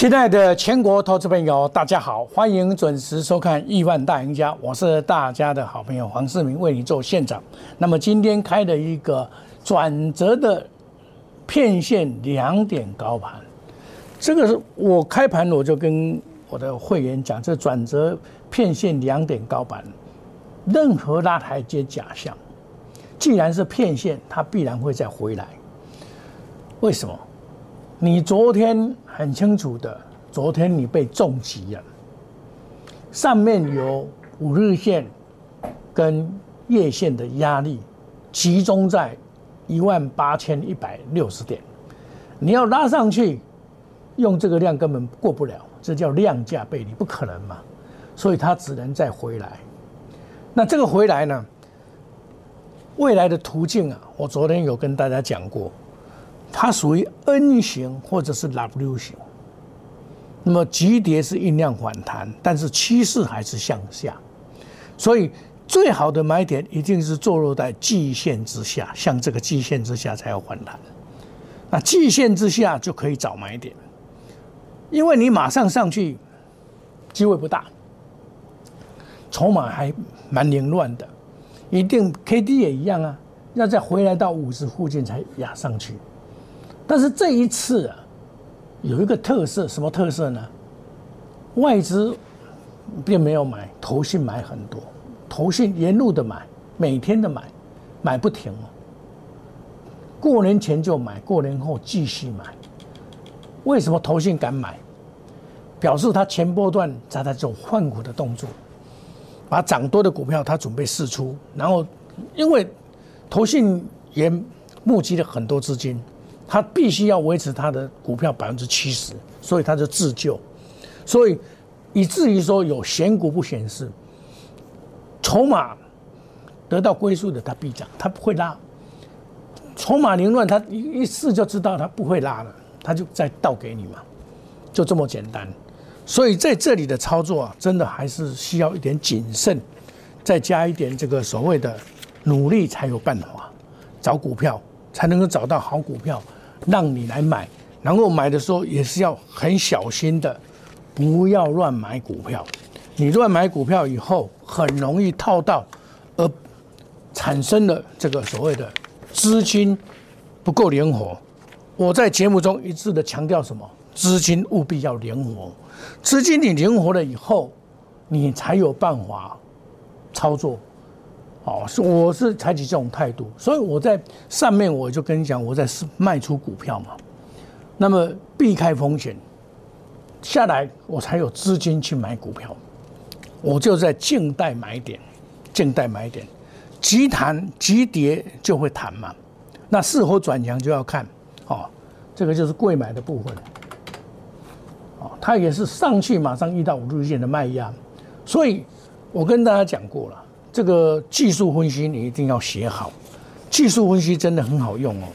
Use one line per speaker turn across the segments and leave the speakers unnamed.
亲爱的全国投资朋友，大家好，欢迎准时收看《亿万大赢家》，我是大家的好朋友黄世明，为你做现场。那么今天开了一个转折的片线两点高盘，这个是我开盘我就跟我的会员讲，这转折片线两点高盘，任何拉抬皆假象。既然是片线，它必然会再回来。为什么？你昨天很清楚的，昨天你被重击了，上面有五日线跟月线的压力集中在一万八千一百六十点，你要拉上去，用这个量根本过不了，这叫量价背离，不可能嘛，所以它只能再回来。那这个回来呢，未来的途径啊，我昨天有跟大家讲过。它属于 N 型或者是 W 型，那么急跌是酝酿反弹，但是趋势还是向下，所以最好的买点一定是坐落在季线之下，像这个季线之下才有反弹。那季线之下就可以找买点，因为你马上上去机会不大，筹码还蛮凌乱的，一定 K D 也一样啊，要再回来到五十附近才压上去。但是这一次啊，有一个特色，什么特色呢？外资并没有买，投信买很多，投信沿路的买，每天的买，买不停。过年前就买，过年后继续买。为什么投信敢买？表示他前波段在他这种换股的动作，把涨多的股票他准备释出，然后因为投信也募集了很多资金。他必须要维持他的股票百分之七十，所以他就自救，所以以至于说有选股不显示，筹码得到归宿的他必涨，他不会拉。筹码凌乱，他一一试就知道他不会拉了，他就再倒给你嘛，就这么简单。所以在这里的操作啊，真的还是需要一点谨慎，再加一点这个所谓的努力才有办法找股票，才能够找到好股票。让你来买，然后买的时候也是要很小心的，不要乱买股票。你乱买股票以后，很容易套到，而产生了这个所谓的资金不够灵活。我在节目中一致的强调什么？资金务必要灵活，资金你灵活了以后，你才有办法操作。哦，是我是采取这种态度，所以我在上面我就跟你讲，我在卖出股票嘛，那么避开风险，下来我才有资金去买股票，我就在静待买点，静待买点，急弹急跌就会弹嘛，那是否转强就要看，哦，这个就是贵买的部分，哦，它也是上去马上遇到五日线的卖压，所以我跟大家讲过了。这个技术分析你一定要写好，技术分析真的很好用哦，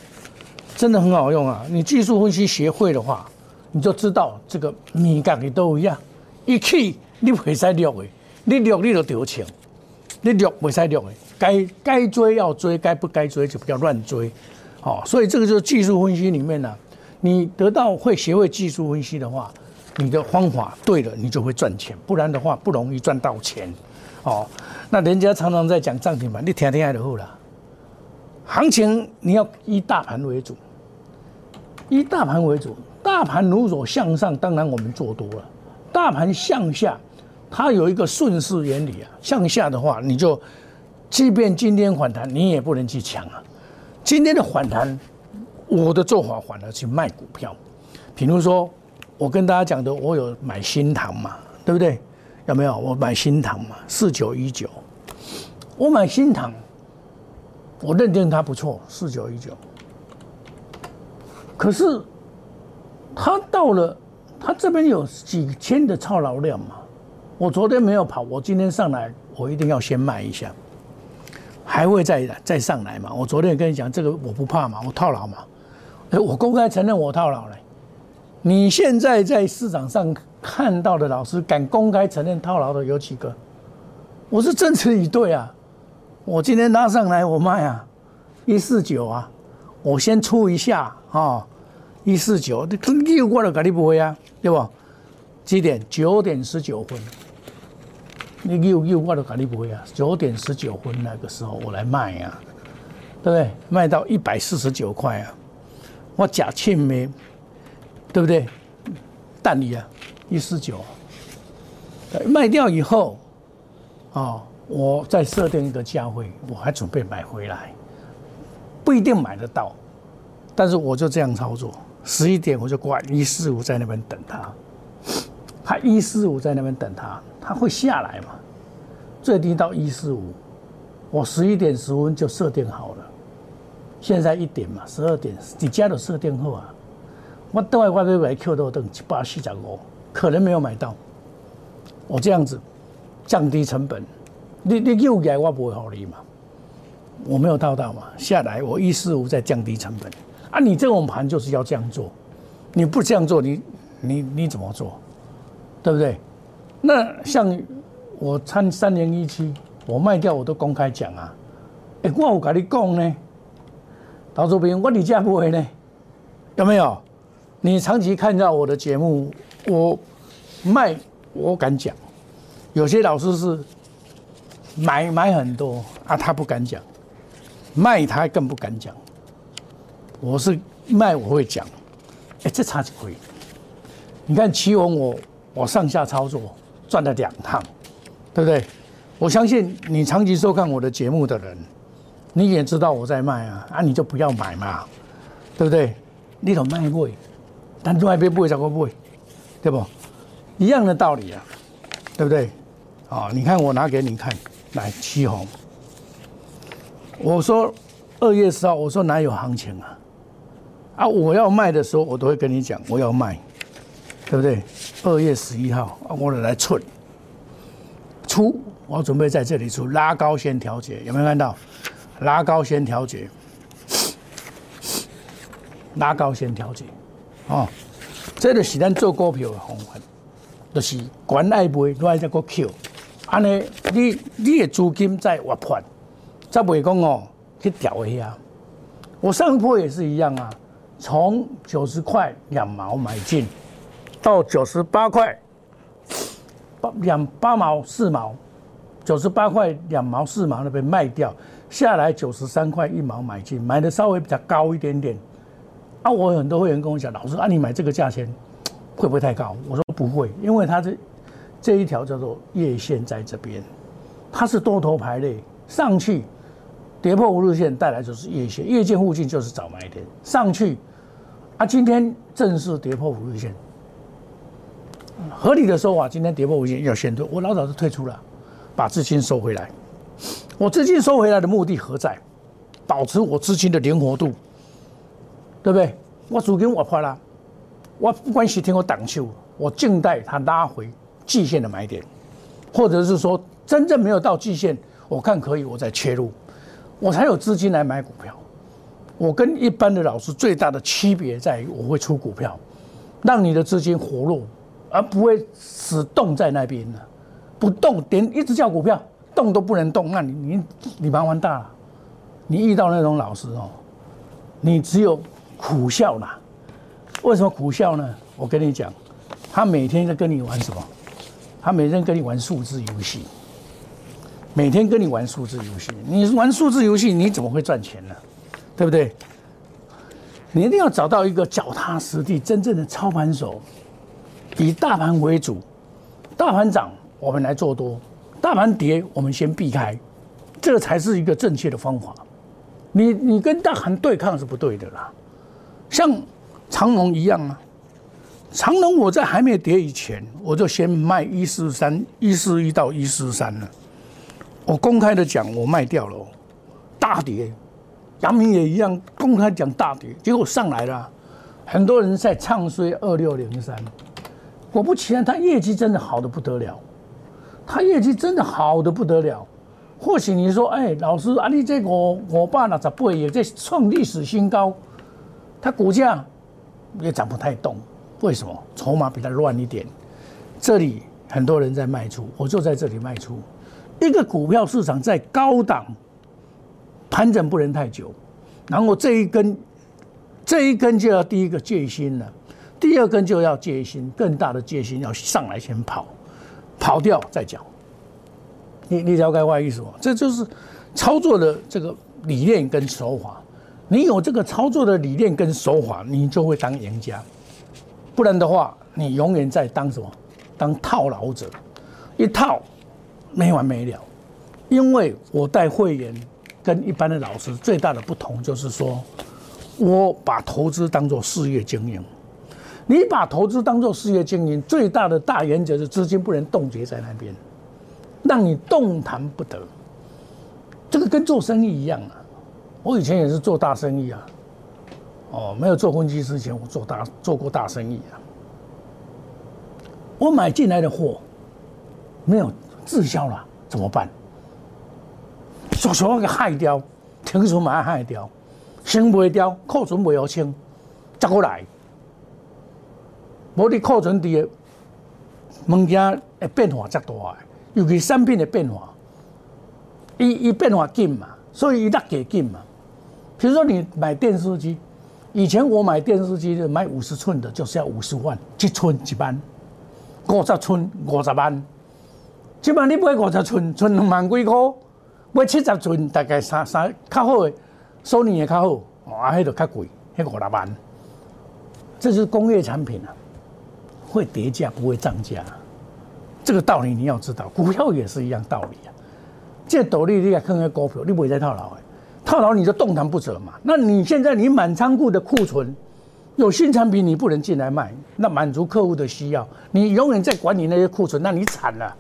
真的很好用啊！你技术分析学会的话，你就知道这个米价的都一样，一起你会使略的，你略你就丢钱，你略会使略的，该该追要追，该不该追就不要乱追，好，所以这个就是技术分析里面呢，你得到会学会技术分析的话，你的方法对了，你就会赚钱，不然的话不容易赚到钱。哦，那人家常常在讲涨停板，你听听还就好了。行情你要以大盘为主，以大盘为主。大盘如果向上，当然我们做多了；大盘向下，它有一个顺势原理啊。向下的话，你就即便今天反弹，你也不能去抢啊。今天的反弹，我的做法反而去卖股票。比如说，我跟大家讲的，我有买新塘嘛，对不对？有没有？我买新塘嘛，四九一九，我买新塘，我认定它不错，四九一九。可是，它到了，它这边有几千的超劳量嘛，我昨天没有跑，我今天上来，我一定要先卖一下，还会再再上来嘛？我昨天跟你讲，这个我不怕嘛，我套牢嘛，哎，我公开承认我套牢了。你现在在市场上看到的老师敢公开承认套牢的有几个？我是真持以对啊！我今天拉上来我卖啊，一四九啊，我先出一下啊，一四九，你有我就给你买啊，对不？几点？九点十九分。你有有我就给你买啊，九点十九分那个时候我来卖啊，对不对？卖到一百四十九块啊，我假欠没，对不对？蛋你啊，一四九，卖掉以后，哦，我再设定一个价位，我还准备买回来，不一定买得到，但是我就这样操作，十一点我就挂一四五在那边等它。他一四五在那边等他，他会下来嘛？最低到一四五，我十一点十分就设定好了。现在一点嘛，十二点你家都设定后啊，我等下我要买 Q 多等七八四十五，可能没有买到。我这样子降低成本，你你又来我不会好利嘛？我没有套到嘛，下来我一四五再降低成本啊！你这种盘就是要这样做，你不这样做，你你你怎么做？对不对？那像我参三零一七，我卖掉我都公开讲啊。哎，我有跟你讲呢，陶主编，我你价不会呢？有没有？你长期看到我的节目，我卖我敢讲。有些老师是买买很多啊，他不敢讲；卖他更不敢讲。我是卖我会讲。哎，这差几回？你看齐宏我。我上下操作赚了两趟，对不对？我相信你长期收看我的节目的人，你也知道我在卖啊，啊，你就不要买嘛，对不对？你都卖不，但另外一边不会怎么不会，对不？一样的道理啊，对不对？啊，你看我拿给你看，来七红，我说二月十号，我说哪有行情啊？啊，我要卖的时候，我都会跟你讲，我要卖。对不对？二月十一号，我来出出，我准备在这里出拉高先调节，有没有看到？拉高先调节，拉高先调节，哦，这个是咱做股票的方法，就是管爱卖，另外再个 Q，安尼你你的资金在活盘，才袂讲哦去调一下。我上一波也是一样啊，从九十块两毛买进。到九十八块，八两八毛四毛，九十八块两毛四毛那边卖掉，下来九十三块一毛买进，买的稍微比较高一点点。啊，我很多会员跟我讲，老师啊，你买这个价钱会不会太高？我说不会，因为它这这一条叫做月线在这边，它是多头排列上去，跌破五日线带来就是月线，月线附近就是早买点上去。啊，今天正式跌破五日线。合理的说法，今天跌破五日线要先退，我老早就退出了，把资金收回来。我资金收回来的目的何在？保持我资金的灵活度，对不对？我资金我破了，我不管是听我挡球，我静待它拉回季线的买点，或者是说真正没有到季线，我看可以，我再切入，我才有资金来买股票。我跟一般的老师最大的区别在于，我会出股票，让你的资金活络。而不会死冻在那边的，不动点一直叫股票动都不能动，那你你你麻烦大了。你遇到那种老师哦，你只有苦笑啦。为什么苦笑呢？我跟你讲，他每天在跟你玩什么？他每天跟你玩数字游戏，每天跟你玩数字游戏。你玩数字游戏，你怎么会赚钱呢？对不对？你一定要找到一个脚踏实地、真正的操盘手。以大盘为主，大盘涨我们来做多，大盘跌我们先避开，这才是一个正确的方法。你你跟大盘对抗是不对的啦。像长隆一样啊，长隆我在还没跌以前，我就先卖一四三一四一到一四三了。我公开的讲，我卖掉了，大跌。阳明也一样，公开讲大跌，结果上来了，很多人在唱衰二六零三。果不其然，他业绩真的好的不得了，他业绩真的好的不得了。或许你说，哎，老师啊，你这个我爸那十倍也在创历史新高，它股价也涨不太动，为什么？筹码比较乱一点。这里很多人在卖出，我就在这里卖出。一个股票市场在高档盘整不能太久，然后这一根这一根就要第一个戒心了，第二根就要戒心，更大的戒心要上来先跑，跑掉再讲。你你了解我意思吗？这就是操作的这个理念跟手法。你有这个操作的理念跟手法，你就会当赢家。不然的话，你永远在当什么？当套牢者，一套没完没了。因为我带会员跟一般的老师最大的不同就是说，我把投资当做事业经营。你把投资当做事业经营，最大的大原则是资金不能冻结在那边。让你动弹不得，这个跟做生意一样啊！我以前也是做大生意啊，哦，没有做分析之前，我做大做过大生意啊。我买进来的货没有滞销了，怎么办？就想给害掉，停存买害掉，清不掉，库存没有清，再过来，无你库存的物件会变化则大。尤其产品的变化，一一变化紧嘛，所以一大给紧嘛。比如说你买电视机，以前我买电视机的买五十寸的，就是要五十万一寸一万，五十寸五十万。即摆你买五十寸，寸两万几块；买七十寸，大概三三较好的，索尼也较好，啊，迄就较贵，迄五六万。这是工业产品啊，会叠价不会涨价。这个道理你要知道，股票也是一样道理啊。这道理你也看看股票，你不会再套牢哎，套牢你就动弹不得嘛。那你现在你满仓库的库存，有新产品你不能进来卖，那满足客户的需要，你永远在管理那些库存，那你惨了。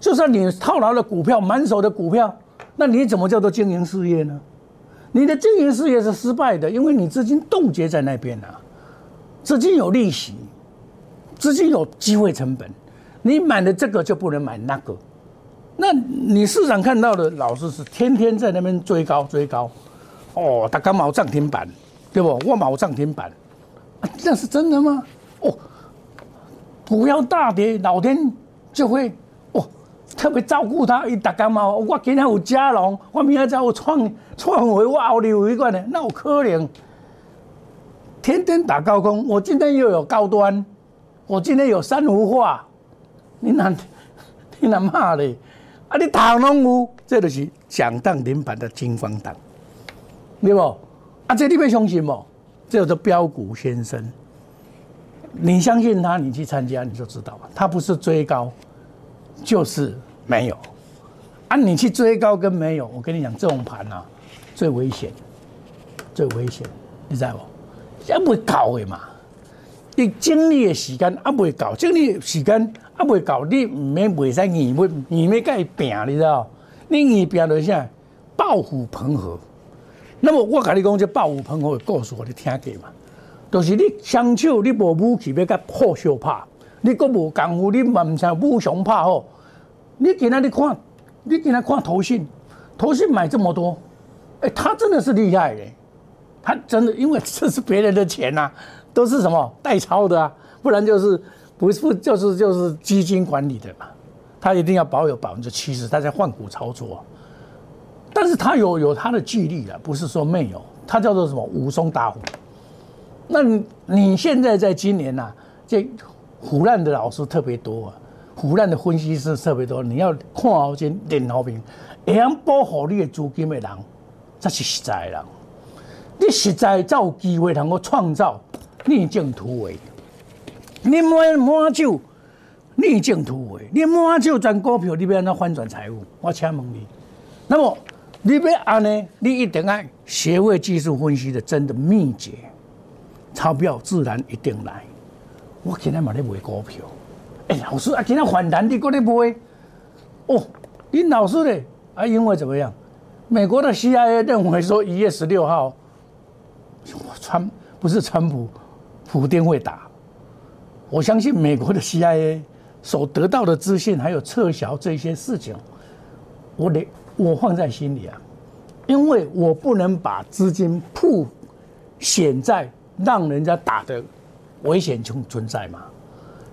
就算你套牢的股票，满手的股票，那你怎么叫做经营事业呢？你的经营事业是失败的，因为你资金冻结在那边啊，资金有利息，资金有机会成本。你买的这个就不能买那个，那你市场看到的老师是天天在那边追高追高，哦，他刚毛涨停板，对不？我毛涨停板，那是真的吗？哦，股票大跌，老天就会哦特别照顾他，一打刚毛，我今天有加龙，我明天再有创创回我奥利有一个呢，那我可怜，天天打高空，我今天又有高端，我今天有三幅画。你哪你哪骂嘞？啊，你头拢有，这就是响当连板的金光党，对不？啊，这你要相信不？这叫做标股先生。你相信他，你去参加你就知道了。他不是追高，就是没有。啊，你去追高跟没有，我跟你讲，这种盘啊，最危险，最危险，你知道不？也不会搞的嘛。你精力的时间啊，未搞，精力时间。啊，未够，你唔免袂使硬要硬要甲伊拼，你知道？你硬拼就啥？暴虎鹏和。那么我甲你讲，这暴虎鹏和的故事，我你听过嘛？就是你双手你无武器要甲破相拍，你阁无功夫，你嘛毋像武雄拍吼。你今仔你看，你今仔看头信，头信买这么多，哎，他真的是厉害嘞！他真的，因为这是别人的钱呐，都是什么代抄的啊，不然就是。不是就是就是基金管理的嘛，他一定要保有百分之七十，他在换股操作，但是他有有他的纪律啊，不是说没有，他叫做什么武松打虎。那你你现在在今年呐，这胡乱的老师特别多啊，胡乱的分析师特别多，你要看好先练好兵，会样保护你的资金的人，才是实在人。你实在才有机会能够创造逆境突围。你买满手逆境突围，你满手赚股票，你要安怎反转财务？我请问你，那么你要安呢？你一定要学会技术分析的真的秘诀，钞票自然一定来。我今天买咧买股票，哎，老师啊，今天反弹你过咧买？哦，你老师咧啊，因为怎么样？美国的 CIA 认为说一月十六号，川不是川普，普京会打。我相信美国的 CIA 所得到的资讯，还有撤销这些事情，我得我放在心里啊，因为我不能把资金铺显在让人家打的危险存存在嘛，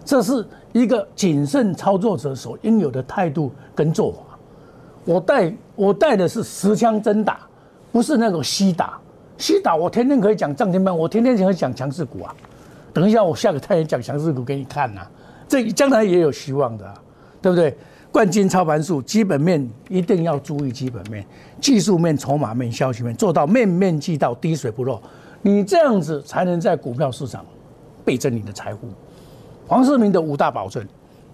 这是一个谨慎操作者所应有的态度跟做法。我带我带的是实枪真打，不是那种虚打，西岛我天天可以讲涨停板，我天天可以讲强势股啊。等一下我下个太阳讲强势股给你看呐，这将来也有希望的，对不对？冠军操盘术，基本面一定要注意基本面，技术面、筹码面、消息面，做到面面俱到，滴水不漏。你这样子才能在股票市场倍增你的财富。黄世明的五大保证，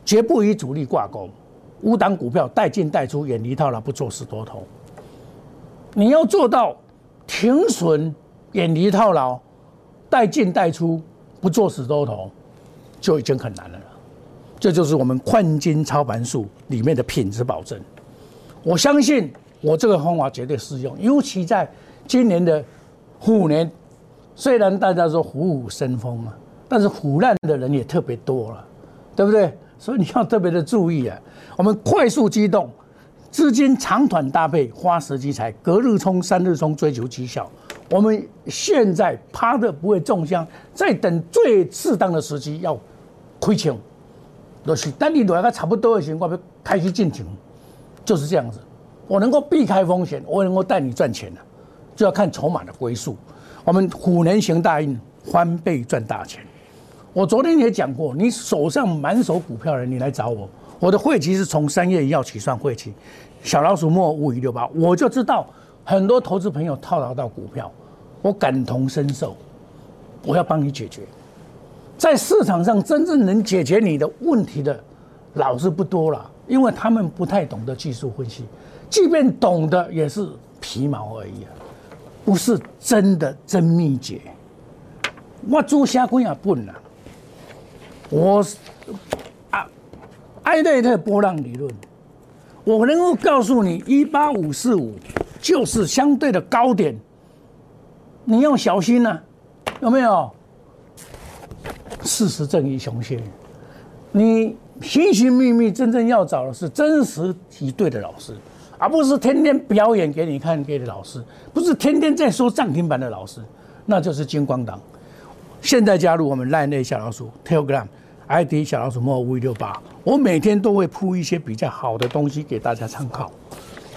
绝不与主力挂钩，五档股票带进带出，远离套牢，不做死多头。你要做到停损、远离套牢、带进带出，不做死多头，就已经很难了。这就是我们换金操盘术里面的品质保证。我相信我这个方法绝对适用，尤其在今年的虎年，虽然大家说虎虎生风嘛，但是虎烂的人也特别多了，对不对？所以你要特别的注意啊。我们快速机动，资金长短搭配，花时机财，隔日冲、三日冲，追求绩效。我们现在趴的不会中枪，在等最适当的时机要亏钱。就是当你来个差不多的时候，我要开始进场，就是这样子。我能够避开风险，我能够带你赚钱的，就要看筹码的归宿。我们虎年行大运，翻倍赚大钱。我昨天也讲过，你手上满手股票的人，你来找我。我的会期是从三月一号起算会期，小老鼠莫五一六八，我就知道很多投资朋友套牢到股票，我感同身受，我要帮你解决。在市场上真正能解决你的问题的，老是不多了，因为他们不太懂得技术分析，即便懂得也是皮毛而已啊，不是真的真秘诀。我做虾龟也笨了，我，艾略特波浪理论，我能够告诉你，一八五四五就是相对的高点，你要小心呐，有没有？事实正义雄心，你寻寻觅觅，真正要找的是真实以对的老师，而不是天天表演给你看给的老师，不是天天在说涨停板的老师，那就是金光党。现在加入我们赖内小老鼠 Telegram ID 小老鼠莫五六八，我每天都会铺一些比较好的东西给大家参考。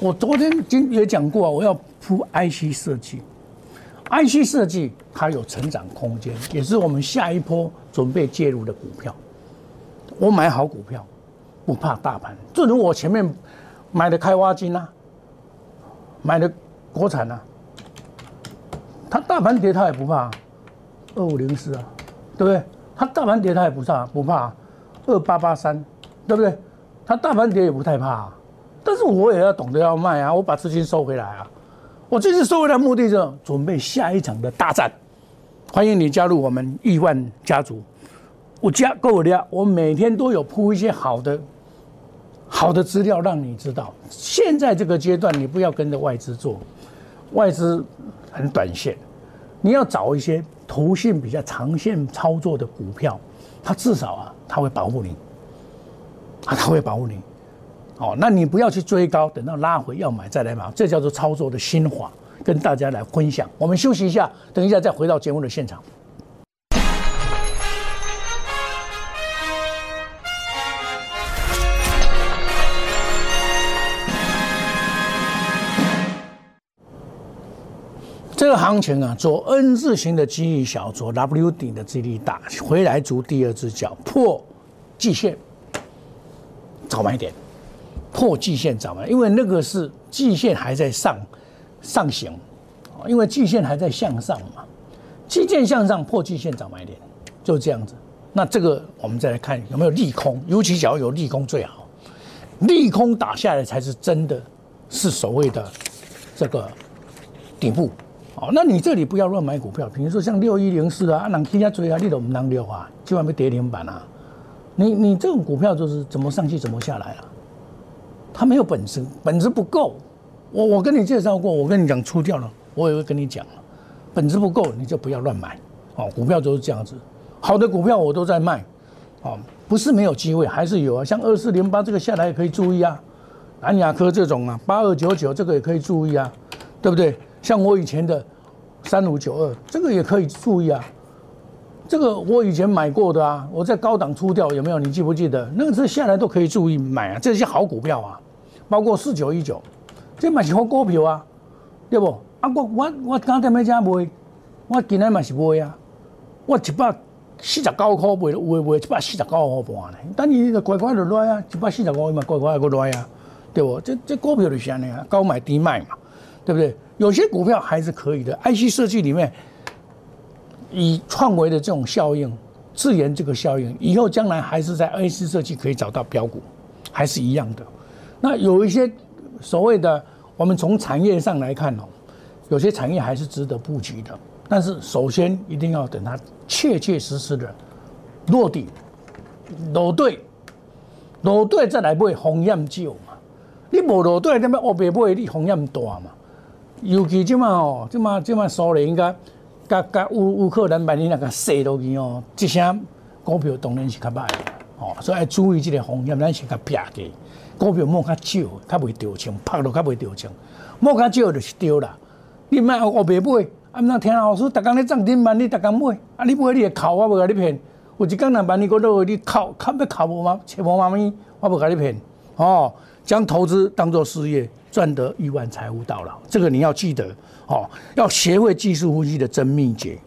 我昨天今也讲过，我要铺 IC 设计。IC 设计它有成长空间，也是我们下一波准备介入的股票。我买好股票，不怕大盘。正如我前面买的开挖金啊，买的国产啊，它大盘跌它也不怕，二五零四啊，对不对？它大盘跌它也不怕，不怕二八八三，对不对？它大盘跌也不太怕，但是我也要懂得要卖啊，我把资金收回来啊。我这次收回的目的是准备下一场的大战，欢迎你加入我们亿万家族。我加够了，我每天都有铺一些好的、好的资料让你知道。现在这个阶段，你不要跟着外资做，外资很短线，你要找一些投信比较长线操作的股票，它至少啊，它会保护你，啊，它会保护你。哦，那你不要去追高，等到拉回要买再来买，这叫做操作的心法，跟大家来分享。我们休息一下，等一下再回到节目的现场。这个行情啊，做 N 字形的机遇小，做 W 顶的几率大，回来足第二只脚破季线，早买点。破季线早买，因为那个是季线还在上上行，因为季线还在向上嘛，季线向上破季线早买点，就这样子。那这个我们再来看有没有利空，尤其只要有利空最好，利空打下来才是真的是所谓的这个顶部。哦，那你这里不要乱买股票，比如说像六一零四啊，能听下追啊，你都唔能溜啊，今晚被跌停板啊。你你这种股票就是怎么上去怎么下来了。他没有本质，本质不够。我我跟你介绍过，我跟你讲出掉了，我也会跟你讲本质不够你就不要乱买。哦，股票都是这样子，好的股票我都在卖，哦，不是没有机会，还是有啊。像二四零八这个下来也可以注意啊，南亚科这种啊，八二九九这个也可以注意啊，对不对？像我以前的三五九二这个也可以注意啊。这个我以前买过的啊，我在高档出掉有没有？你记不记得？那个是下来都可以注意买啊，这些好股票啊，包括四九一九，这买好股票啊，对不？啊，我我我刚在咩家卖，我今日嘛是卖啊，我一百四十九块卖，有诶卖一百四十九块半呢。等你就乖乖就来啊，一百四十五嘛乖乖就来啊，对不？这这股票就是安尼啊，高买低卖嘛，对不对？有些股票还是可以的，IC 设计里面以创维的这种效应，自研这个效应，以后将来还是在 IC 设计可以找到标股，还是一样的。那有一些所谓的，我们从产业上来看哦。有些产业还是值得布局的，但是首先一定要等它切切实实的落地、落对、落对再来买风险少嘛。你无落对，那么乌白买你风险大嘛。尤其即嘛哦，即嘛即嘛苏联甲甲甲乌乌克兰把你那个射落去哦，这些股票当然是较歹哦，所以要注意这个风险，咱是较撇的。股票摸较少，较袂掉枪，拍落较袂掉枪，摸较少就是掉啦。你卖我白买，啊！毋通听老师逐工咧涨停板，你逐工买，啊！你买你会哭，我无甲你骗。有一工若万，你搁落去你哭，哭要哭无嘛？切无妈咪，我无甲你骗。哦，将投资当做事业，赚得亿万财富到老，这个你要记得。哦，要学会技术分析的真秘诀。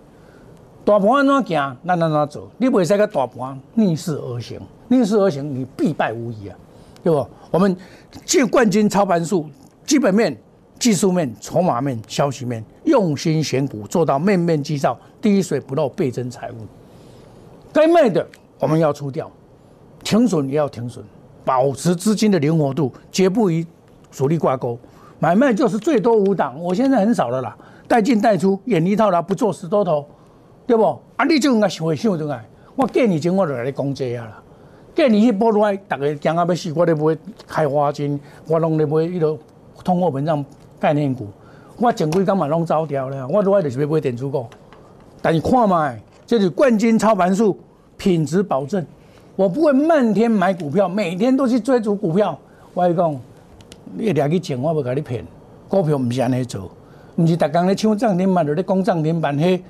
大盘安怎行，咱安怎做？你袂使个大盘逆势而行，逆势而行，你必败无疑啊，对不？我们借冠军操盘术，基本面。技术面、筹码面、消息面，用心选股，做到面面俱到，滴水不漏，倍增财富。该卖的我们要出掉，停损也要停损，保持资金的灵活度，绝不与主力挂钩。买卖就是最多五档，我现在很少了啦，带进带出，演一套啦，不做十多头，对不？啊，你就应该会想出来。我几年前我就来你讲这啊啦，几年去波来，大家讲啊要死，我咧买开花金，我拢咧买迄个通货膨胀。概念股，我前几工嘛拢走掉了，我来就是要买电子股。但是看嘛，这是冠军操盘术，品质保证。我不会漫天买股票，每天都去追逐股票。我跟你讲，你掠去钱，我要甲你骗。股票唔是安尼做，唔是逐工咧抢涨停板，就咧讲涨停板，迄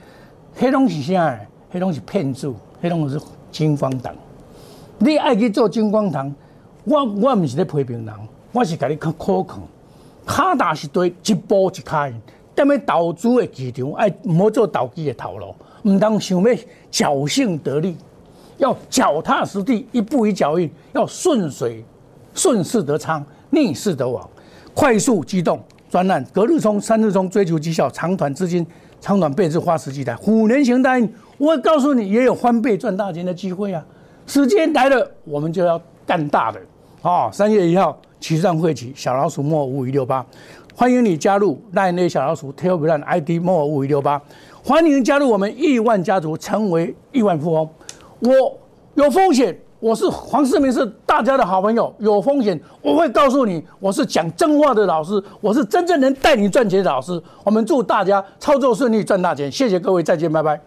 迄拢是啥？迄拢是骗子，迄拢是金光党。你爱去做金光党，我我唔是咧批评人，我是甲你可可靠。卡大是对一步一开，踮咧投资的市场，爱唔好做投机的套路，唔当想要侥幸得利，要脚踏实地，一步一脚印，要顺水顺势得仓，逆势得亡，快速机动专案，隔日冲、三日冲，追求绩效，长短资金，长短倍置花时机台，虎年行大运，我告诉你，也有翻倍赚大钱的机会啊！时间来了，我们就要干大的啊！三月一号。齐上会起，小老鼠莫五五一六八，欢迎你加入赖内小老鼠 Telegram ID 莫五五六八，欢迎加入我们亿万家族，成为亿万富翁。我有风险，我是黄世明，是大家的好朋友。有风险，我会告诉你，我是讲真话的老师，我是真正能带你赚钱的老师。我们祝大家操作顺利，赚大钱。谢谢各位，再见，拜拜。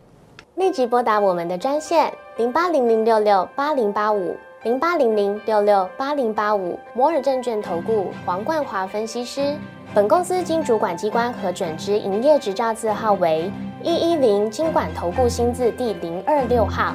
立即拨打我们的专线零八零零六六八零八五。零八零零六六八零八五摩尔证券投顾黄冠华分析师，本公司经主管机关核准之营业执照字号为一一零金管投顾新字第零二六号。